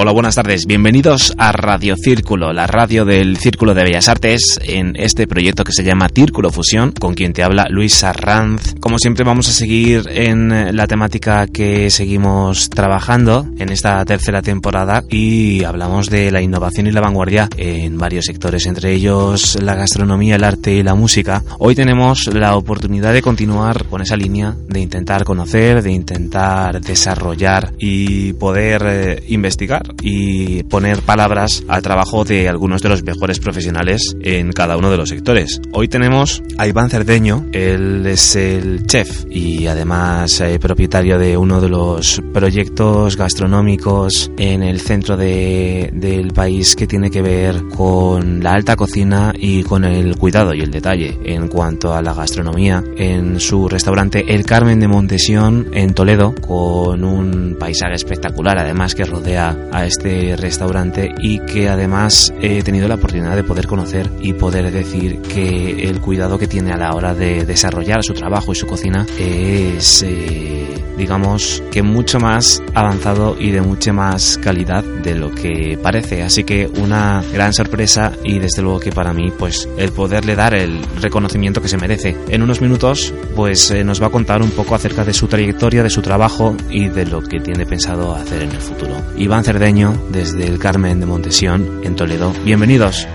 Hola, buenas tardes. Bienvenidos a Radio Círculo, la radio del Círculo de Bellas Artes, en este proyecto que se llama Círculo Fusión, con quien te habla Luis Arranz. Como siempre vamos a seguir en la temática que seguimos trabajando en esta tercera temporada y hablamos de la innovación y la vanguardia en varios sectores, entre ellos la gastronomía, el arte y la música. Hoy tenemos la oportunidad de continuar con esa línea de intentar conocer, de intentar desarrollar y poder eh, investigar y poner palabras al trabajo de algunos de los mejores profesionales en cada uno de los sectores. Hoy tenemos a Iván Cerdeño, él es el chef y además eh, propietario de uno de los proyectos gastronómicos en el centro de, del país que tiene que ver con la alta cocina y con el cuidado y el detalle en cuanto a la gastronomía en su restaurante El Carmen de Montesión en Toledo con un paisaje espectacular además que rodea a este restaurante y que además he tenido la oportunidad de poder conocer y poder decir que el cuidado que tiene a la hora de desarrollar su trabajo y su cocina es, eh, digamos, que mucho más avanzado y de mucha más calidad de lo que parece. Así que una gran sorpresa y desde luego que para mí, pues el poderle dar el reconocimiento que se merece. En unos minutos, pues eh, nos va a contar un poco acerca de su trayectoria, de su trabajo y de lo que tiene pensado hacer en el futuro. Iván Desde el Carmen de Montesión, en Toledo. Bienvenidos.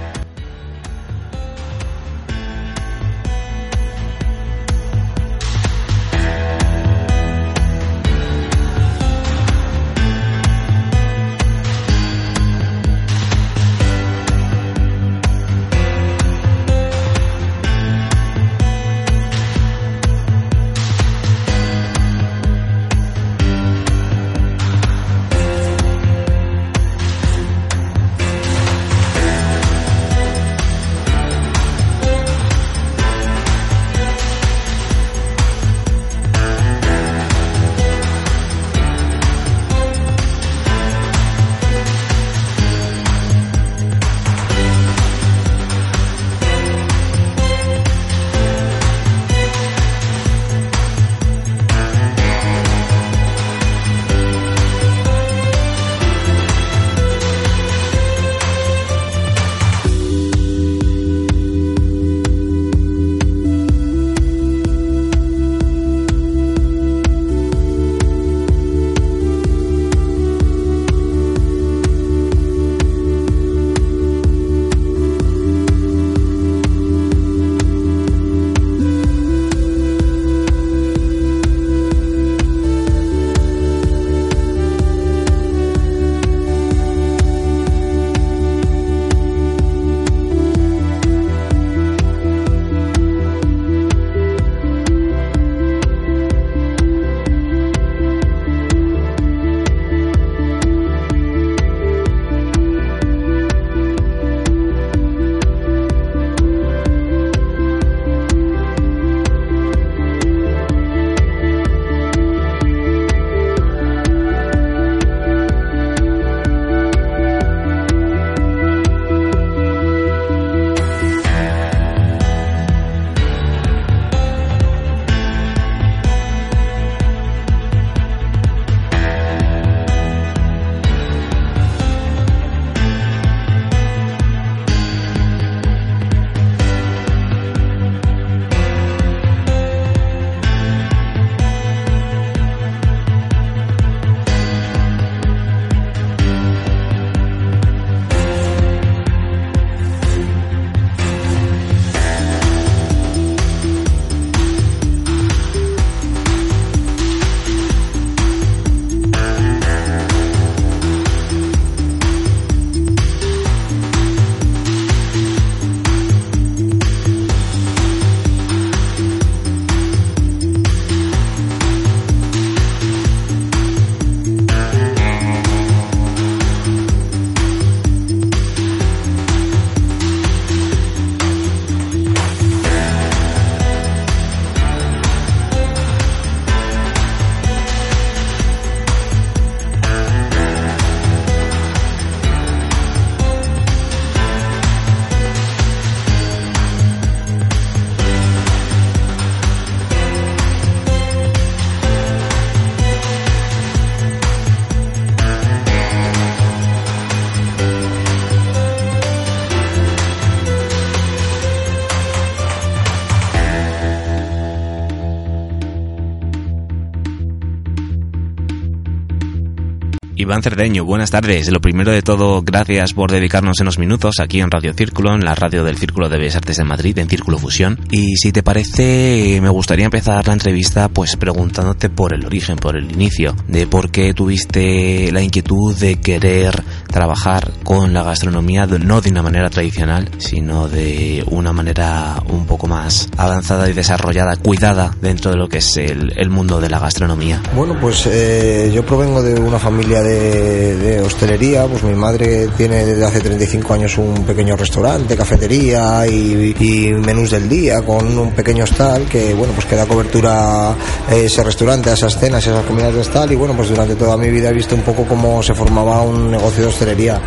Iván Cerdeño, buenas tardes. Lo primero de todo, gracias por dedicarnos unos minutos aquí en Radio Círculo, en la radio del Círculo de Bellas Artes de Madrid, en Círculo Fusión. Y si te parece, me gustaría empezar la entrevista pues preguntándote por el origen, por el inicio, de por qué tuviste la inquietud de querer trabajar con la gastronomía no de una manera tradicional, sino de una manera un poco más avanzada y desarrollada, cuidada dentro de lo que es el, mundo de la gastronomía. Bueno, pues eh, yo provengo de una familia de, hostelería, pues mi madre tiene desde hace 35 años un pequeño restaurante, cafetería y, menús del día con un pequeño hostal que, bueno, pues que da cobertura ese restaurante, a esas cenas, a esas comidas de hostal. Y, bueno, pues durante toda mi vida he visto un poco cómo se formaba un negocio de hostelería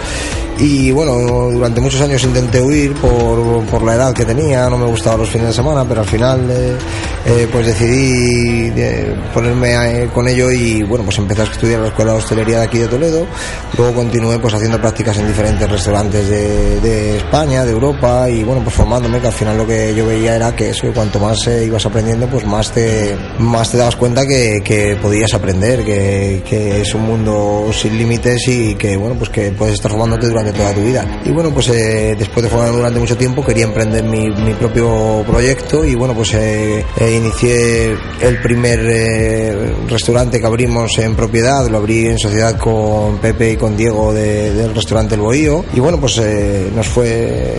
y bueno, durante muchos años intenté huir por, por, la edad que tenía, no me gustaban los fines de semana, pero al final eh, eh, pues decidí eh, ponerme con ello y bueno, pues empecé a estudiar en la Escuela de Hostelería de aquí de Toledo, luego continué pues haciendo prácticas en diferentes restaurantes de, España, de Europa y bueno, pues formándome que al final lo que yo veía era que eso, cuanto más ibas aprendiendo, pues más te, más te dabas cuenta que, que podías aprender, que, que es un mundo sin límites y que bueno, pues que puedes estar formándote durante toda tu vida. Y bueno, pues eh, después de formarme durante mucho tiempo quería emprender mi, mi propio proyecto y bueno, pues eh, eh, inicié el primer restaurante que abrimos en propiedad, lo abrí en sociedad con Pepe y con Diego del restaurante El Bohío. Y bueno, pues nos fue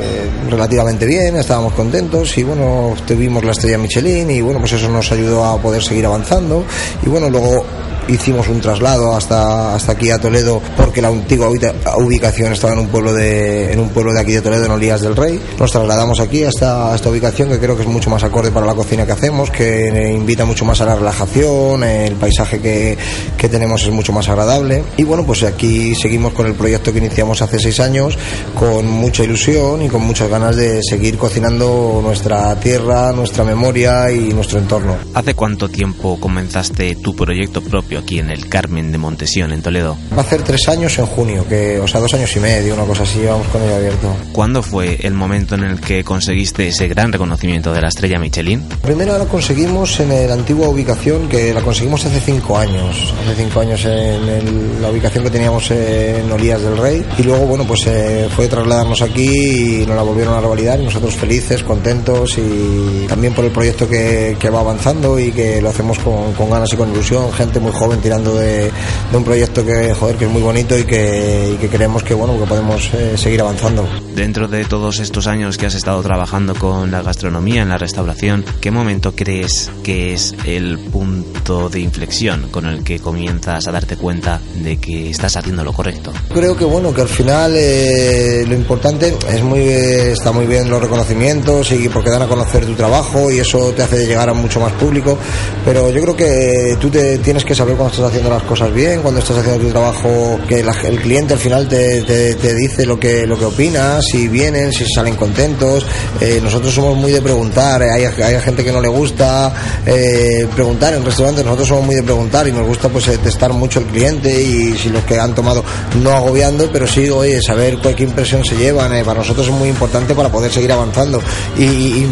relativamente bien, estábamos contentos y bueno, tuvimos la estrella Michelin y bueno, pues eso nos ayudó a poder seguir avanzando. Y bueno, luego hicimos un traslado hasta, hasta aquí a Toledo porque la antigua ubicación estaba en un pueblo de, en un pueblo de aquí de Toledo, en Olías del Rey. Nos trasladamos aquí a esta, esta ubicación que creo que es mucho más acorde para la cocina que hacemos, que invita mucho más a la relajación, el paisaje que, que tenemos es mucho más agradable. Y bueno, pues aquí seguimos con el proyecto que iniciamos hace seis años, con mucha ilusión y con muchas ganas de seguir cocinando nuestra tierra, nuestra memoria y nuestro entorno. ¿Hace cuánto tiempo comenzaste tu proyecto propio? Aquí en el Carmen de Montesión, en Toledo. Va a hacer tres años en junio, que, o sea, dos años y medio, una cosa así, vamos con ello abierto. ¿Cuándo fue el momento en el que conseguiste ese gran reconocimiento de la estrella Michelin? Primero la conseguimos en la antigua ubicación, que la conseguimos hace cinco años, hace cinco años en la ubicación que teníamos en Olías del Rey, y luego, bueno, pues eh, fue trasladarnos aquí y nos la volvieron a revalidar, y nosotros felices, contentos, y también por el proyecto que, que va avanzando y que lo hacemos con, con ganas y con ilusión, gente muy joven tirando de, un proyecto que, joder, que es muy bonito y que, y creemos que, bueno, que podemos eh, seguir avanzando. Dentro de todos estos años que has estado trabajando con la gastronomía, en la restauración, ¿qué momento crees que es el punto de inflexión con el que comienzas a darte cuenta de que estás haciendo lo correcto? Creo que, bueno, que al final eh, lo importante es muy, está muy bien los reconocimientos y porque dan a conocer tu trabajo y eso te hace llegar a mucho más público, pero yo creo que tú te tienes que saber cuando estás haciendo las cosas bien, cuando estás haciendo tu trabajo, que el cliente al final te, te, dice lo que, lo que opina, si vienen, si salen contentos. Eh, nosotros somos muy de preguntar, eh, hay, hay, gente que no le gusta eh, preguntar en restaurantes, nosotros somos muy de preguntar y nos gusta pues testar mucho el cliente y si los que han tomado no agobiando, pero sí, oye, saber qué impresión se llevan, para nosotros es muy importante para poder seguir avanzando. Y,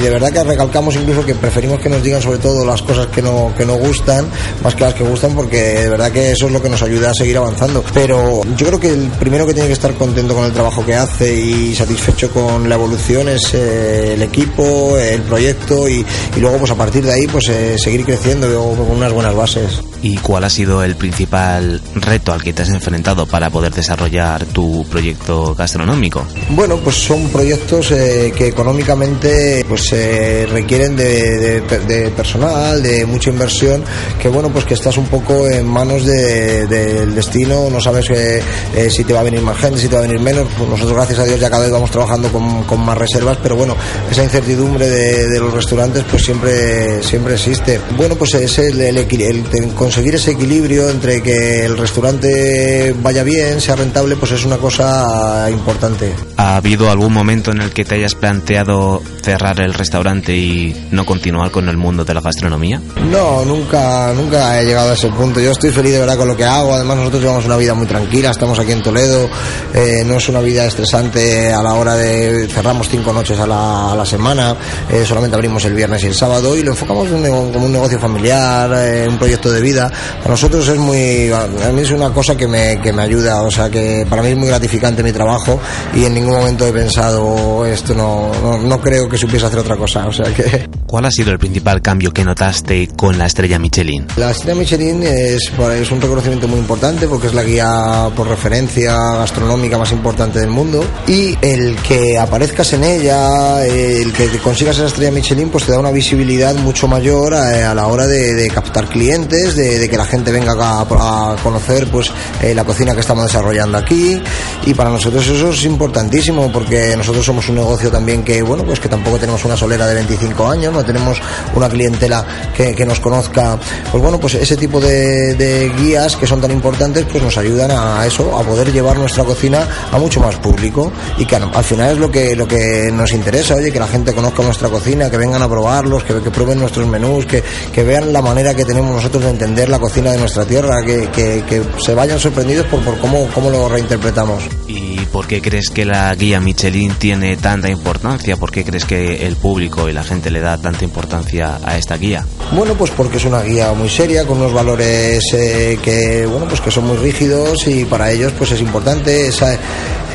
de verdad que recalcamos incluso que preferimos que nos digan sobre todo las cosas que no, que no gustan, más que que gustan porque de verdad que eso es lo que nos ayuda a seguir avanzando. Pero yo creo que el primero que tiene que estar contento con el trabajo que hace y satisfecho con la evolución es eh, el equipo, el proyecto y, luego pues a partir de ahí pues eh, seguir creciendo con unas buenas bases. ¿Y cuál ha sido el principal reto al que te has enfrentado para poder desarrollar tu proyecto gastronómico? Bueno, pues son proyectos eh, que económicamente pues requieren de, de, personal, de mucha inversión, que bueno, pues que estás un poco en manos del destino, no sabes eh, eh, si te va a venir más gente, si te va a venir menos. Pues nosotros, gracias a Dios, ya cada vez vamos trabajando con, más reservas, pero bueno, esa incertidumbre de, los restaurantes pues siempre, siempre existe. Bueno, pues es el, el, conseguir ese equilibrio entre que el restaurante vaya bien, sea rentable, pues es una cosa importante. ¿Ha habido algún momento en el que te hayas planteado cerrar el restaurante y no continuar con el mundo de la gastronomía? No, nunca, nunca he llegado a ese punto. Yo estoy feliz de verdad con lo que hago. Además, nosotros llevamos una vida muy tranquila. Estamos aquí en Toledo. Eh, no es una vida estresante a la hora de cerramos cinco noches a la, a la semana. Eh, solamente abrimos el viernes y el sábado y lo enfocamos como un negocio familiar, eh, un proyecto de vida. Para nosotros es muy, a mí es una cosa que me, que me ayuda. O sea, que para mí es muy gratificante mi trabajo y en ningún momento he pensado esto no, no, no creo que supiese hacer otra cosa. O sea que. ¿Cuál ha sido el principal cambio que notaste con la estrella Michelin? La estrella Michelin es, es un reconocimiento muy importante porque es la guía por referencia gastronómica más importante del mundo y el que aparezcas en ella, el que consigas esa estrella Michelin, pues te da una visibilidad mucho mayor a, a la hora de, de, captar clientes, de, de, que la gente venga a, a conocer pues eh, la cocina que estamos desarrollando aquí. Y para nosotros eso es importantísimo porque nosotros somos un negocio también que bueno pues que tampoco tenemos una solera de 25 años, no tenemos una clientela que, que nos conozca, pues bueno pues ese tipo de, de, guías que son tan importantes pues nos ayudan a eso, a poder llevar nuestra cocina a mucho más público y que al final es lo que lo que nos interesa, oye que la gente conozca nuestra cocina, que vengan a probarlos, que, que prueben nuestros menús, que, que, vean la manera que tenemos nosotros de entender la cocina de nuestra tierra, que, que se vayan sorprendidos por, por cómo, cómo lo reinterpretamos. ¿Y por qué crees que la guía Michelin tiene tanta importancia? ¿Por qué crees que el público y la gente le da tanta importancia a esta guía? Bueno, pues porque es una guía muy seria, con unos valores eh, que, bueno, pues que son muy rígidos y para ellos pues es importante esa,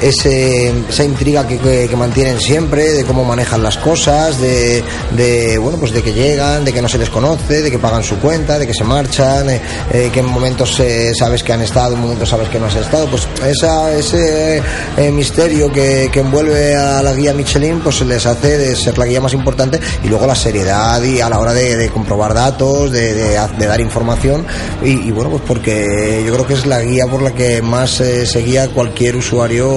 ese, esa intriga que, que, que, mantienen siempre, de cómo manejan las cosas, de, de, bueno, pues de que llegan, de que no se les conoce, de que pagan su cuenta, de que se marchan, eh, eh, que en momentos eh, sabes que han estado, en momentos sabes que no has estado. Pues esa, ese eh, misterio que, que, envuelve a la guía Michelin, pues les hace de ser la guía más importante y luego la seriedad y a la hora de, de comprobar datos, de, de, dar información y, y, bueno, pues porque yo creo que es la guía por la que más eh, se guía cualquier usuario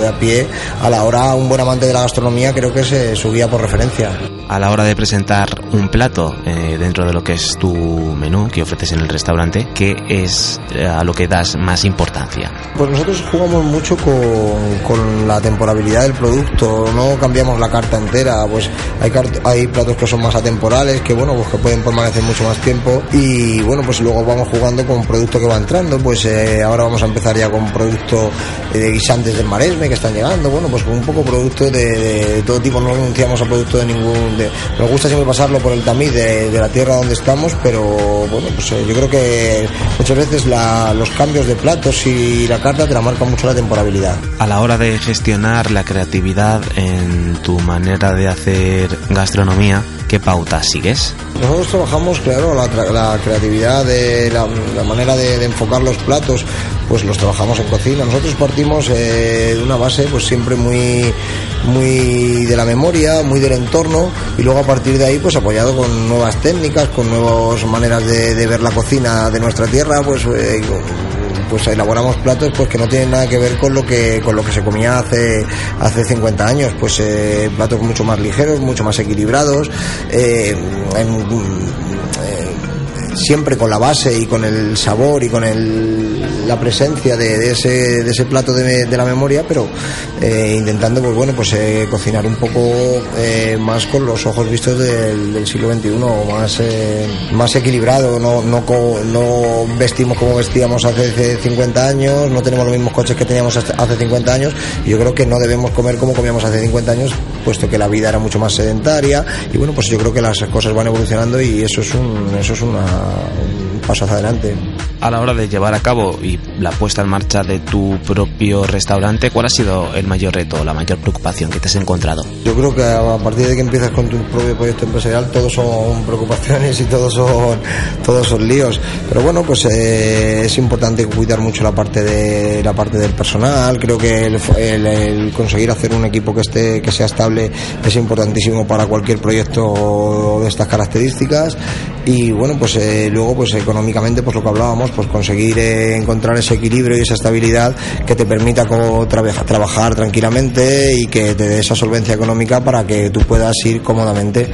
de a pie a la hora, un buen amante de la gastronomía creo que es eh, su guía por referencia. A la hora de presentar un plato eh, dentro de lo que es tu menú que ofreces en el restaurante, ¿qué es eh, a lo que das más importancia? Pues nosotros jugamos mucho con, con la temporalidad del producto, no cambiamos la carta entera, pues hay, hay platos que son más atemporales, que bueno, pues que pueden permanecer mucho más tiempo y bueno, pues luego vamos jugando con producto que va entrando, pues eh, ahora vamos a empezar ya con producto de guisantes del maresme que están llegando, bueno, pues con un poco producto de, todo tipo, no renunciamos a producto de ningún... nos gusta siempre pasarlo por el tamiz de, de, la tierra donde estamos, pero bueno, pues eh, yo creo que muchas veces la, los cambios de platos y la carta te la marcan mucho la temporalidad. A la hora de gestionar la creatividad en tu manera de hacer gastronomía, ¿qué pautas sigues? Nosotros trabajamos, claro, la, la creatividad, de la, la manera de, de, enfocar los platos, pues los trabajamos en cocina. Nosotros partimos eh, de una base, pues siempre muy, muy de la memoria, muy del entorno, y luego a partir de ahí, pues apoyado con nuevas técnicas, con nuevas maneras de, ver la cocina de nuestra tierra, pues eh, pues elaboramos platos pues que no tienen nada que ver con lo que con lo que se comía hace hace 50 años. Pues eh, platos mucho más ligeros mucho más equilibrados eh, en, eh, siempre con la base y con el sabor y con el, la presencia de, ese, de ese plato de, de la memoria, pero eh, intentando pues bueno pues eh, cocinar un poco eh, más con los ojos vistos del, del siglo XXI, más eh, más equilibrado, no, no, no vestimos como vestíamos hace 50 años, no tenemos los mismos coches que teníamos hace 50 años, y yo creo que no debemos comer como comíamos hace 50 años, puesto que la vida era mucho más sedentaria, y bueno pues yo creo que las cosas van evolucionando y eso es un, eso es una, un paso hacia adelante. A la hora de llevar a cabo y la puesta en marcha de tu propio restaurante, ¿cuál ha sido el mayor reto, la mayor preocupación que te has encontrado? Yo creo que a partir de que empiezas con tu propio proyecto empresarial, todos son preocupaciones y todos son, todos son líos. Pero bueno, pues eh, es importante cuidar mucho la parte de la parte del personal. Creo que el, el, el conseguir hacer un equipo que esté, que sea estable, es importantísimo para cualquier proyecto de estas características. Y bueno, pues eh, luego, pues económicamente, pues lo que hablábamos, pues conseguir eh, encontrar ese equilibrio y esa estabilidad que te permita trabajar tranquilamente y que te dé esa solvencia económica para que tú puedas ir cómodamente.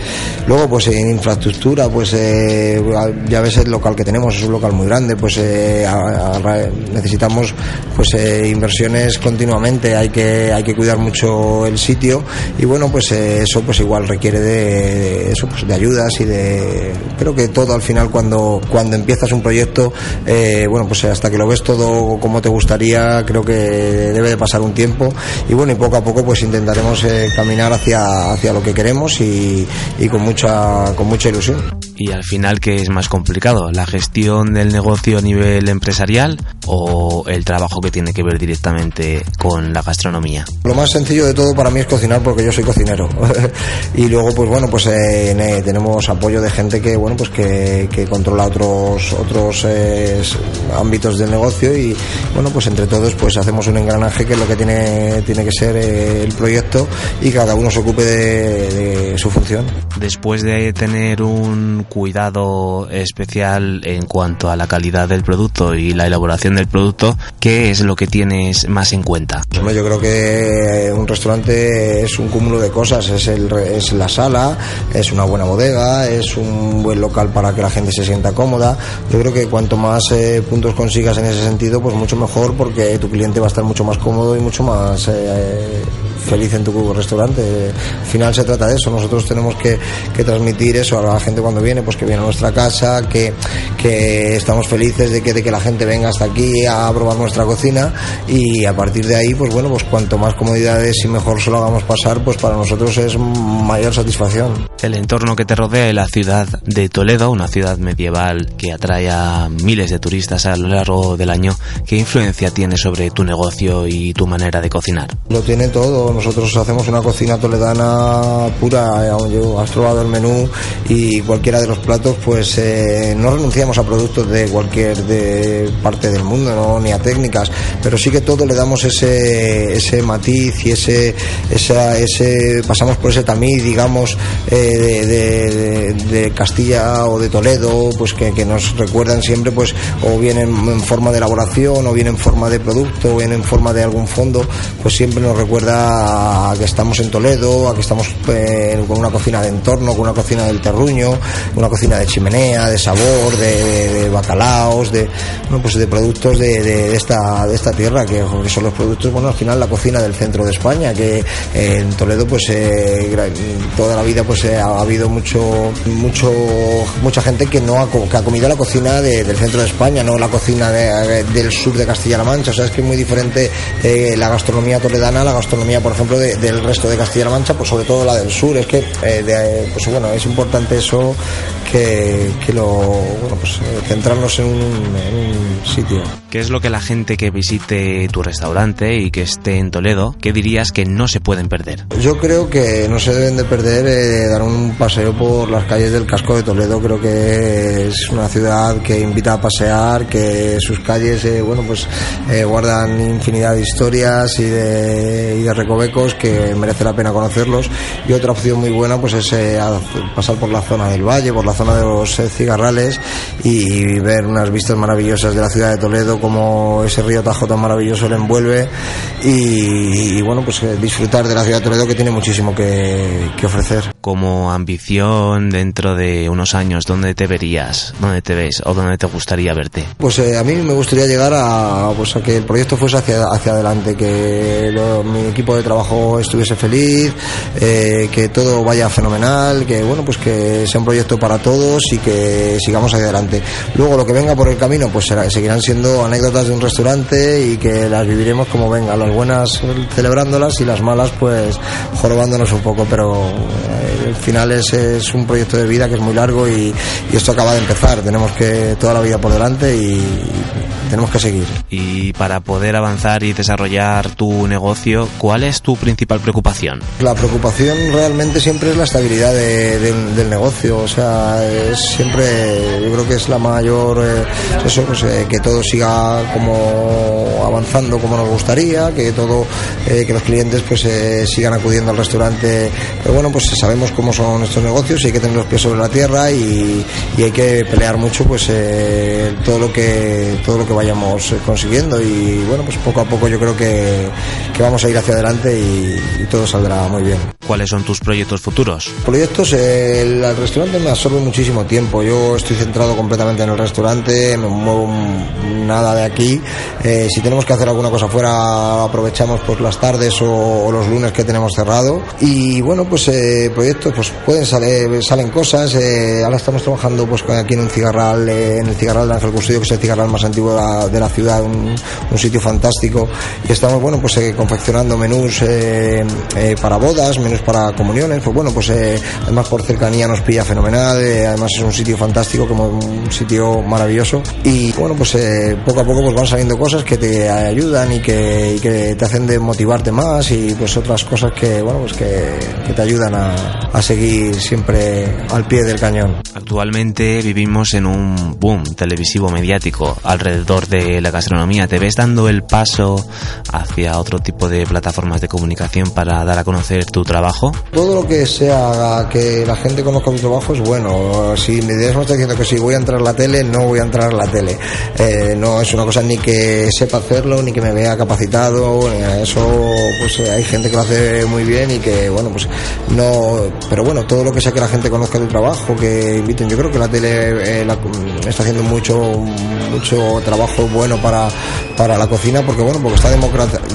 Luego, pues en infraestructura, pues eh, ya ves el local que tenemos, es un local muy grande, pues eh, necesitamos pues inversiones continuamente, hay que, hay que cuidar mucho el sitio y bueno, pues eso pues igual requiere de, eso, pues de ayudas y de, creo que todo al final cuando, cuando empiezas un proyecto, bueno, pues hasta que lo ves todo como te gustaría, creo que debe de pasar un tiempo y bueno, y poco a poco pues intentaremos eh, caminar hacia, hacia lo que queremos y, y con mucha, con mucha ilusión. Y al final, ¿qué es más complicado? ¿La gestión del negocio a nivel empresarial o el trabajo que tiene que ver directamente con la gastronomía? Lo más sencillo de todo para mí es cocinar porque yo soy cocinero. y luego, pues bueno, pues eh, tenemos apoyo de gente que, bueno, pues que, que controla otros, otros eh, ámbitos del negocio y, bueno, pues entre todos pues hacemos un engranaje que es lo que tiene, tiene que ser eh, el proyecto y cada uno se ocupe de, de su función. Después de tener un cuidado especial en cuanto a la calidad del producto y la elaboración del producto, ¿qué es lo que tienes más en cuenta? Yo creo que un restaurante es un cúmulo de cosas, es, el, es la sala, es una buena bodega, es un buen local para que la gente se sienta cómoda. Yo creo que cuanto más eh, puntos consigas en ese sentido, pues mucho mejor porque tu cliente va a estar mucho más cómodo y mucho más eh, feliz en tu restaurante. Al final se trata de eso, nosotros tenemos que, que transmitir eso a la gente cuando viene pues que viene a nuestra casa, que, que estamos felices de que, de que la gente venga hasta aquí a probar nuestra cocina y a partir de ahí, pues bueno, pues cuanto más comodidades y mejor se lo hagamos pasar, pues para nosotros es mayor satisfacción. El entorno que te rodea es la ciudad de Toledo, una ciudad medieval que atrae a miles de turistas a lo largo del año, ¿qué influencia tiene sobre tu negocio y tu manera de cocinar? Lo tiene todo, nosotros hacemos una cocina toledana pura, eh, has probado el menú y cualquiera de los platos, pues eh, no renunciamos a productos de cualquier de parte del mundo, ni a técnicas, pero sí que todo le damos ese, ese matiz y ese, ese pasamos por ese tamiz, digamos, eh, de, de, Castilla o de Toledo, pues que, que, nos recuerdan siempre, pues, o bien en, forma de elaboración, o bien en forma de producto, o bien en forma de algún fondo, pues siempre nos recuerda que estamos en Toledo, a que estamos eh, con una cocina de entorno, con una cocina del terruño, una cocina de chimenea, de sabor, de, bacalaos, de, bueno, pues de productos de, esta, de esta tierra, que, son los productos, bueno, al final la cocina del centro de España, que en Toledo, pues eh, toda la vida pues eh, ha habido mucho, mucho, mucha gente que no ha, que ha comido la cocina del centro de España, no la cocina del sur de Castilla-La Mancha, o sea, es que es muy diferente eh, la gastronomía toledana la gastronomía, por ejemplo, del resto de Castilla-La Mancha, pues sobre todo la del sur, es que, pues bueno, es importante eso que, que lo, bueno, pues eh, centrarnos en un, sitio. ¿Qué es lo que la gente que visite tu restaurante y que esté en Toledo, qué dirías que no se pueden perder? Yo creo que no se deben de perder eh, dar un paseo por las calles del casco de Toledo. Creo que es una ciudad que invita a pasear, que sus calles, eh, bueno, pues eh, guardan infinidad de historias y de, y de recovecos que merece la pena conocerlos. Y otra opción muy buena, pues es pasar por la zona del valle, por la zona de los cigarrales y ver unas vistas maravillosas de la ciudad de Toledo, como ese río Tajo tan maravilloso le envuelve y, bueno, pues eh, disfrutar de la ciudad de Toledo que tiene muchísimo que, que ofrecer. Como ambición dentro de unos años, ¿dónde te verías? ¿Dónde te ves? ¿O dónde te gustaría verte? Pues eh, a mí me gustaría llegar a, pues a que el proyecto fuese hacia, hacia adelante, que mi equipo de trabajo estuviese feliz, eh, que todo vaya fenomenal, que bueno, pues que sea un proyecto para todos y que sigamos hacia adelante. Luego lo que venga por el camino, pues seguirán siendo anécdotas de un restaurante y que las viviremos como venga, las buenas celebrándolas y las malas pues jorobándonos un poco, pero eh, al final es, es, un proyecto de vida que es muy largo y, y esto acaba de empezar, tenemos que toda la vida por delante y tenemos que seguir. Y para poder avanzar y desarrollar tu negocio, ¿cuál es tu principal preocupación? La preocupación realmente siempre es la estabilidad del negocio, o sea, es siempre, yo creo que es la mayor, eh, eso, pues, eh, que todo siga como avanzando como nos gustaría, que todo, eh, que los clientes pues sigan acudiendo al restaurante, pero bueno, pues sabemos cómo son estos negocios y hay que tener los pies sobre la tierra y, hay que pelear mucho pues todo lo que todo lo que vayamos consiguiendo y bueno, pues poco a poco yo creo que, vamos a ir hacia adelante y, y todo saldrá muy bien. ¿Cuáles son tus proyectos futuros? Proyectos, el, restaurante me absorbe muchísimo tiempo. Yo estoy centrado completamente en el restaurante, me muevo nada de aquí. Eh, si tenemos que hacer alguna cosa fuera, aprovechamos pues las tardes o, los lunes que tenemos cerrado. Y bueno, pues eh, proyectos, pues pueden salir, salen cosas. Eh, ahora estamos trabajando pues aquí en un cigarral, en el cigarral de Ángel Custodio, que es el cigarral más antiguo de la, ciudad, un, un, sitio fantástico. Y estamos, bueno, pues confeccionando menús para bodas, menús para comuniones, pues bueno, pues eh, además por cercanía nos pilla fenomenal, eh, además es un sitio fantástico, como un sitio maravilloso y bueno, pues eh, poco a poco pues van saliendo cosas que te ayudan y que, que, te hacen de motivarte más y pues otras cosas que bueno, pues que, que te ayudan a, a seguir siempre al pie del cañón. Actualmente vivimos en un boom televisivo mediático alrededor de la gastronomía. ¿Te ves dando el paso hacia otro tipo de plataformas de comunicación para dar a conocer tu trabajo? Todo lo que sea que la gente conozca mi trabajo es bueno. Si me está diciendo que si voy a entrar a la tele, no voy a entrar a la tele. Eh, no es una cosa ni que sepa hacerlo, ni que me vea capacitado. Eso, pues eh, hay gente que lo hace muy bien y que, bueno, pues no. Pero bueno, todo lo que sea que la gente conozca tu trabajo, que inviten. Yo creo que la tele eh, está haciendo mucho, mucho trabajo bueno para, para la cocina, porque bueno, porque está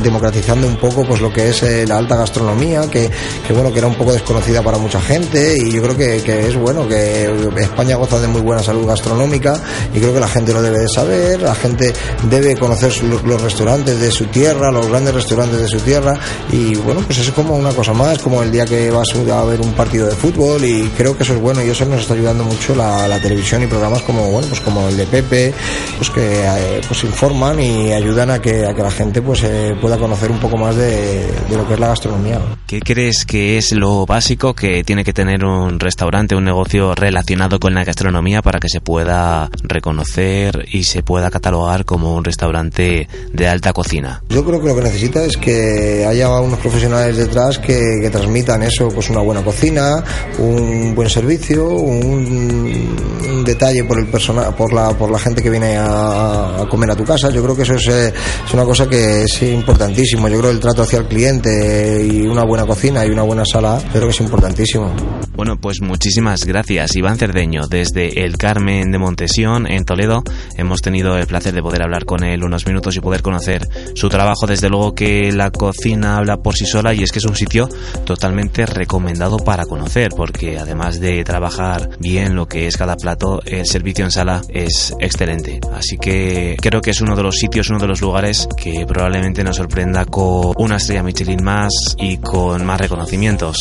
democratizando un poco pues lo que es la alta gastronomía, que, que bueno, que era un poco desconocida para mucha gente y yo creo que, que, es bueno, que España goza de muy buena salud gastronómica y creo que la gente lo debe de saber, la gente debe conocer los, restaurantes de su tierra, los grandes restaurantes de su tierra y bueno, pues es como una cosa más, como el día que vas a ver un partido de fútbol y creo que eso es bueno y eso nos está ayudando mucho la, la televisión y programas como, bueno, pues como el de Pepe, pues que eh, pues informan y ayudan a que, a que la gente pues eh, pueda conocer un poco más de, de lo que es la gastronomía. ¿Qué crees que es lo básico que tiene que tener un restaurante, un negocio relacionado con la gastronomía para que se pueda reconocer y se pueda catalogar como un restaurante de alta cocina? Yo creo que lo que necesita es que haya unos profesionales detrás que, transmitan eso, pues una buena cocina, un buen servicio, un, detalle por el personal, por la, por la gente que viene a, comer a tu casa. Yo creo que eso es, eh, es una cosa que es importantísimo. Yo creo el trato hacia el cliente y una buena cocina y una buena sala, creo que es importantísimo. Bueno, pues muchísimas gracias, Iván Cerdeño, desde el Carmen de Montesión, en Toledo. Hemos tenido el placer de poder hablar con él unos minutos y poder conocer su trabajo. Desde luego que la cocina habla por sí sola y es que es un sitio totalmente recomendado para conocer, porque además de trabajar bien lo que es cada plato, el servicio en sala es excelente. Así que creo que es uno de los sitios, uno de los lugares que probablemente nos sorprenda con una estrella Michelin más y con más reconocimientos.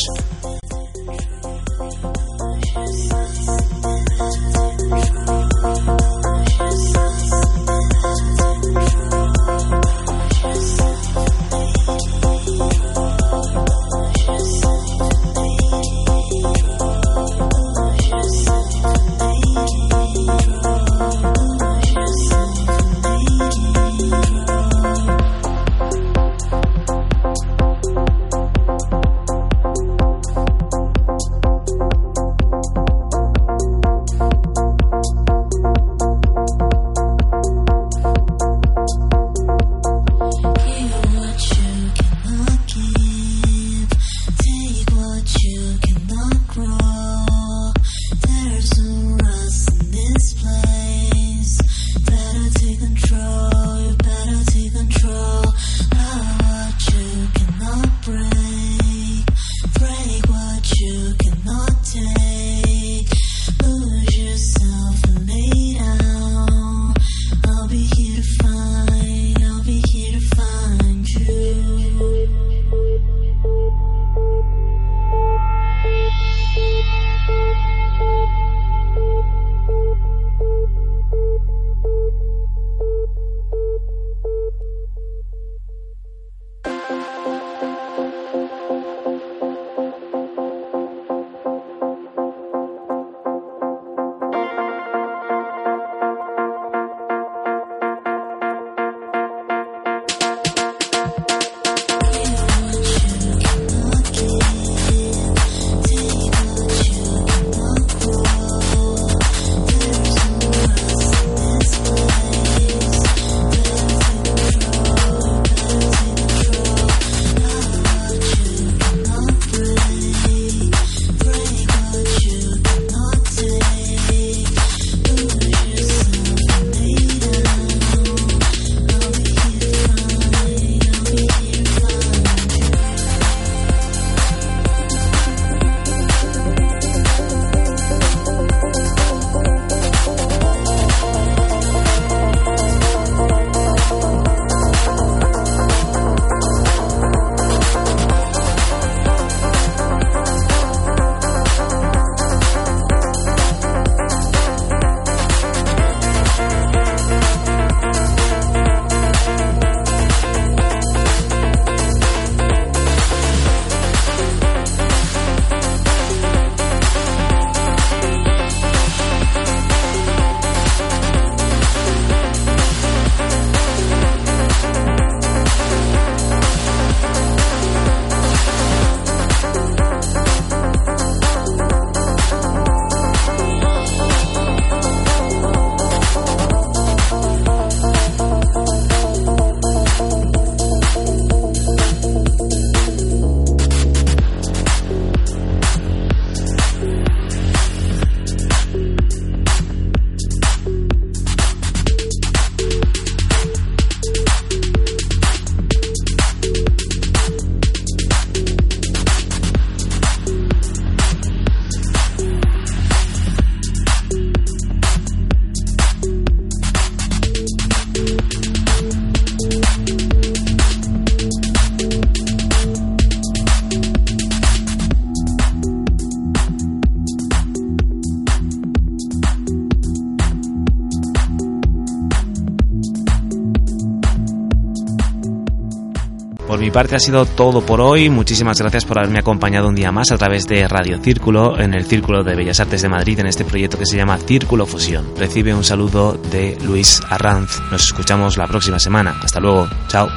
Parte ha sido todo por hoy. Muchísimas gracias por haberme acompañado un día más a través de Radio Círculo en el Círculo de Bellas Artes de Madrid en este proyecto que se llama Círculo Fusión. Recibe un saludo de Luis Arranz. Nos escuchamos la próxima semana. Hasta luego. Chao.